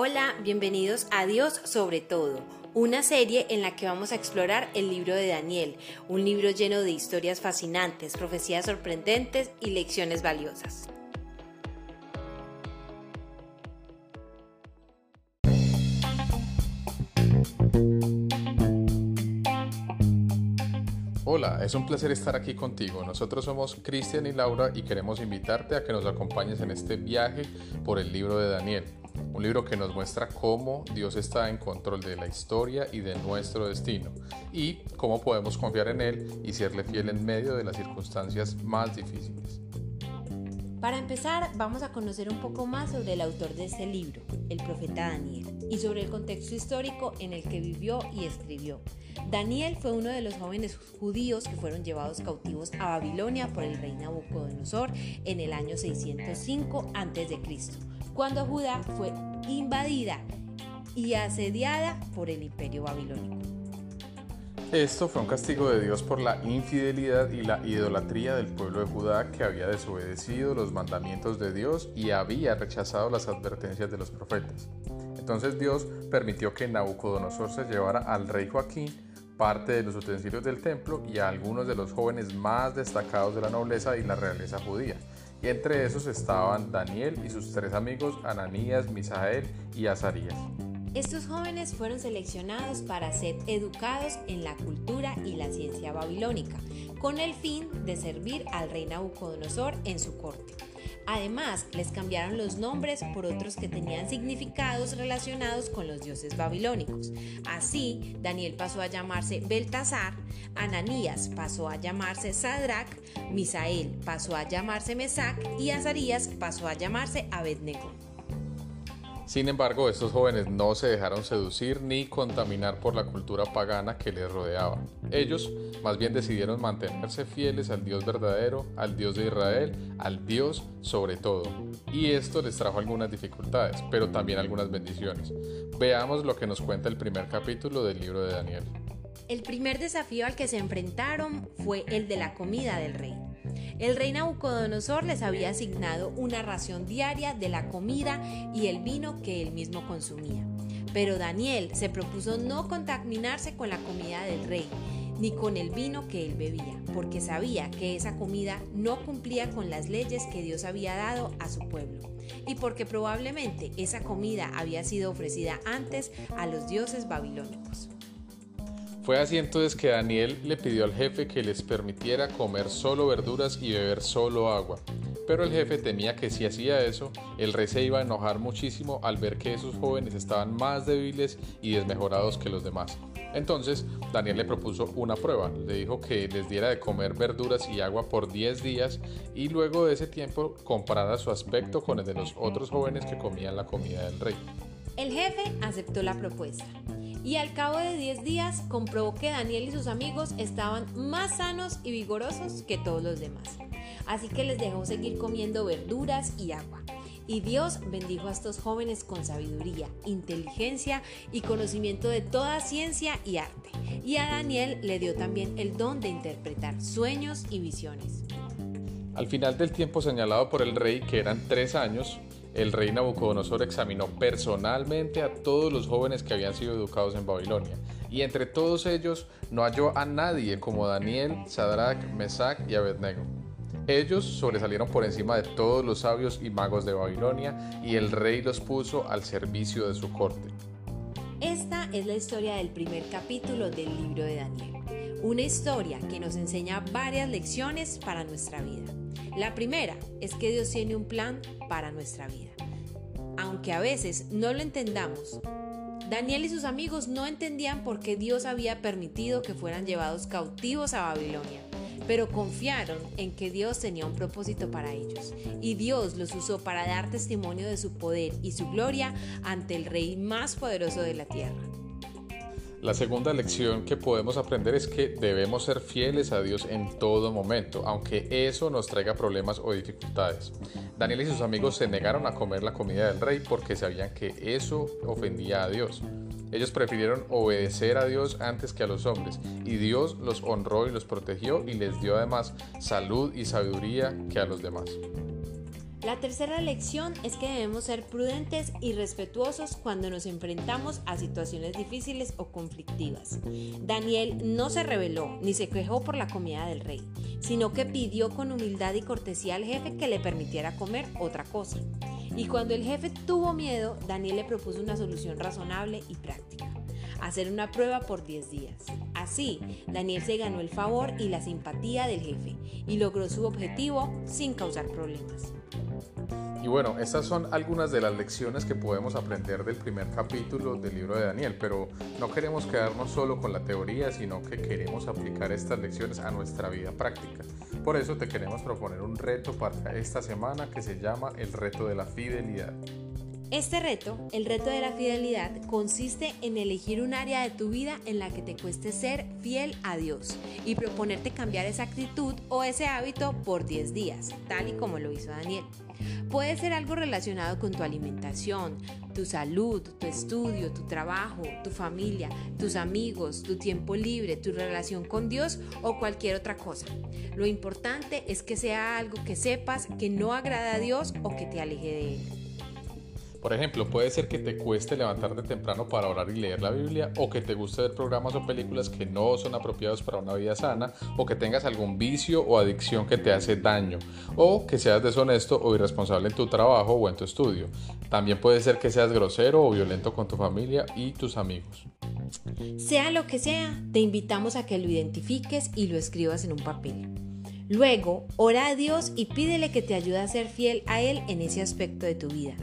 Hola, bienvenidos a Dios sobre todo, una serie en la que vamos a explorar el libro de Daniel, un libro lleno de historias fascinantes, profecías sorprendentes y lecciones valiosas. Hola, es un placer estar aquí contigo. Nosotros somos Cristian y Laura y queremos invitarte a que nos acompañes en este viaje por el libro de Daniel. Un libro que nos muestra cómo Dios está en control de la historia y de nuestro destino y cómo podemos confiar en Él y serle fiel en medio de las circunstancias más difíciles. Para empezar, vamos a conocer un poco más sobre el autor de este libro, el profeta Daniel, y sobre el contexto histórico en el que vivió y escribió. Daniel fue uno de los jóvenes judíos que fueron llevados cautivos a Babilonia por el rey Nabucodonosor en el año 605 a.C., cuando Judá fue invadida y asediada por el imperio babilónico. Esto fue un castigo de Dios por la infidelidad y la idolatría del pueblo de Judá que había desobedecido los mandamientos de Dios y había rechazado las advertencias de los profetas. Entonces Dios permitió que Nabucodonosor se llevara al rey Joaquín parte de los utensilios del templo y a algunos de los jóvenes más destacados de la nobleza y la realeza judía. Y entre esos estaban Daniel y sus tres amigos Ananías, Misael y Azarías. Estos jóvenes fueron seleccionados para ser educados en la cultura y la ciencia babilónica, con el fin de servir al rey Nabucodonosor en su corte. Además, les cambiaron los nombres por otros que tenían significados relacionados con los dioses babilónicos. Así, Daniel pasó a llamarse Beltasar, Ananías pasó a llamarse Sadrach, Misael pasó a llamarse Mesac y Azarías pasó a llamarse Abednego. Sin embargo, estos jóvenes no se dejaron seducir ni contaminar por la cultura pagana que les rodeaba. Ellos más bien decidieron mantenerse fieles al Dios verdadero, al Dios de Israel, al Dios sobre todo. Y esto les trajo algunas dificultades, pero también algunas bendiciones. Veamos lo que nos cuenta el primer capítulo del libro de Daniel. El primer desafío al que se enfrentaron fue el de la comida del rey. El rey Nabucodonosor les había asignado una ración diaria de la comida y el vino que él mismo consumía. Pero Daniel se propuso no contaminarse con la comida del rey, ni con el vino que él bebía, porque sabía que esa comida no cumplía con las leyes que Dios había dado a su pueblo, y porque probablemente esa comida había sido ofrecida antes a los dioses babilónicos. Fue así entonces que Daniel le pidió al jefe que les permitiera comer solo verduras y beber solo agua. Pero el jefe temía que si hacía eso, el rey se iba a enojar muchísimo al ver que esos jóvenes estaban más débiles y desmejorados que los demás. Entonces, Daniel le propuso una prueba. Le dijo que les diera de comer verduras y agua por 10 días y luego de ese tiempo comparara su aspecto con el de los otros jóvenes que comían la comida del rey. El jefe aceptó la propuesta y al cabo de 10 días comprobó que Daniel y sus amigos estaban más sanos y vigorosos que todos los demás. Así que les dejó seguir comiendo verduras y agua. Y Dios bendijo a estos jóvenes con sabiduría, inteligencia y conocimiento de toda ciencia y arte. Y a Daniel le dio también el don de interpretar sueños y visiones. Al final del tiempo señalado por el rey, que eran tres años, el rey Nabucodonosor examinó personalmente a todos los jóvenes que habían sido educados en Babilonia, y entre todos ellos no halló a nadie como Daniel, Sadrach, Mesach y Abednego. Ellos sobresalieron por encima de todos los sabios y magos de Babilonia, y el rey los puso al servicio de su corte. Esta es la historia del primer capítulo del libro de Daniel, una historia que nos enseña varias lecciones para nuestra vida. La primera es que Dios tiene un plan para nuestra vida. Aunque a veces no lo entendamos, Daniel y sus amigos no entendían por qué Dios había permitido que fueran llevados cautivos a Babilonia, pero confiaron en que Dios tenía un propósito para ellos, y Dios los usó para dar testimonio de su poder y su gloria ante el rey más poderoso de la tierra. La segunda lección que podemos aprender es que debemos ser fieles a Dios en todo momento, aunque eso nos traiga problemas o dificultades. Daniel y sus amigos se negaron a comer la comida del rey porque sabían que eso ofendía a Dios. Ellos prefirieron obedecer a Dios antes que a los hombres, y Dios los honró y los protegió y les dio además salud y sabiduría que a los demás. La tercera lección es que debemos ser prudentes y respetuosos cuando nos enfrentamos a situaciones difíciles o conflictivas. Daniel no se rebeló ni se quejó por la comida del rey, sino que pidió con humildad y cortesía al jefe que le permitiera comer otra cosa. Y cuando el jefe tuvo miedo, Daniel le propuso una solución razonable y práctica hacer una prueba por 10 días. Así, Daniel se ganó el favor y la simpatía del jefe y logró su objetivo sin causar problemas. Y bueno, estas son algunas de las lecciones que podemos aprender del primer capítulo del libro de Daniel, pero no queremos quedarnos solo con la teoría, sino que queremos aplicar estas lecciones a nuestra vida práctica. Por eso te queremos proponer un reto para esta semana que se llama el reto de la fidelidad. Este reto, el reto de la fidelidad, consiste en elegir un área de tu vida en la que te cueste ser fiel a Dios y proponerte cambiar esa actitud o ese hábito por 10 días, tal y como lo hizo Daniel. Puede ser algo relacionado con tu alimentación, tu salud, tu estudio, tu trabajo, tu familia, tus amigos, tu tiempo libre, tu relación con Dios o cualquier otra cosa. Lo importante es que sea algo que sepas que no agrada a Dios o que te aleje de Él. Por ejemplo, puede ser que te cueste levantarte temprano para orar y leer la Biblia, o que te guste ver programas o películas que no son apropiados para una vida sana, o que tengas algún vicio o adicción que te hace daño, o que seas deshonesto o irresponsable en tu trabajo o en tu estudio. También puede ser que seas grosero o violento con tu familia y tus amigos. Sea lo que sea, te invitamos a que lo identifiques y lo escribas en un papel. Luego, ora a Dios y pídele que te ayude a ser fiel a Él en ese aspecto de tu vida.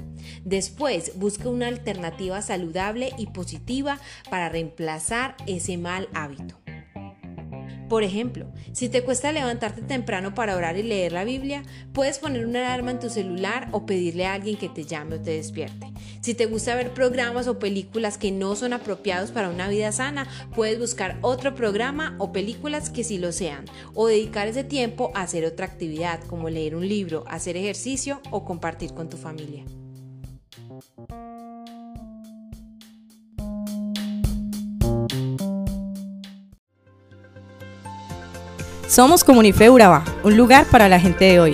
Después, busca una alternativa saludable y positiva para reemplazar ese mal hábito. Por ejemplo, si te cuesta levantarte temprano para orar y leer la Biblia, puedes poner una alarma en tu celular o pedirle a alguien que te llame o te despierte. Si te gusta ver programas o películas que no son apropiados para una vida sana, puedes buscar otro programa o películas que sí lo sean, o dedicar ese tiempo a hacer otra actividad como leer un libro, hacer ejercicio o compartir con tu familia. Somos Comunife Urabá, un lugar para la gente de hoy.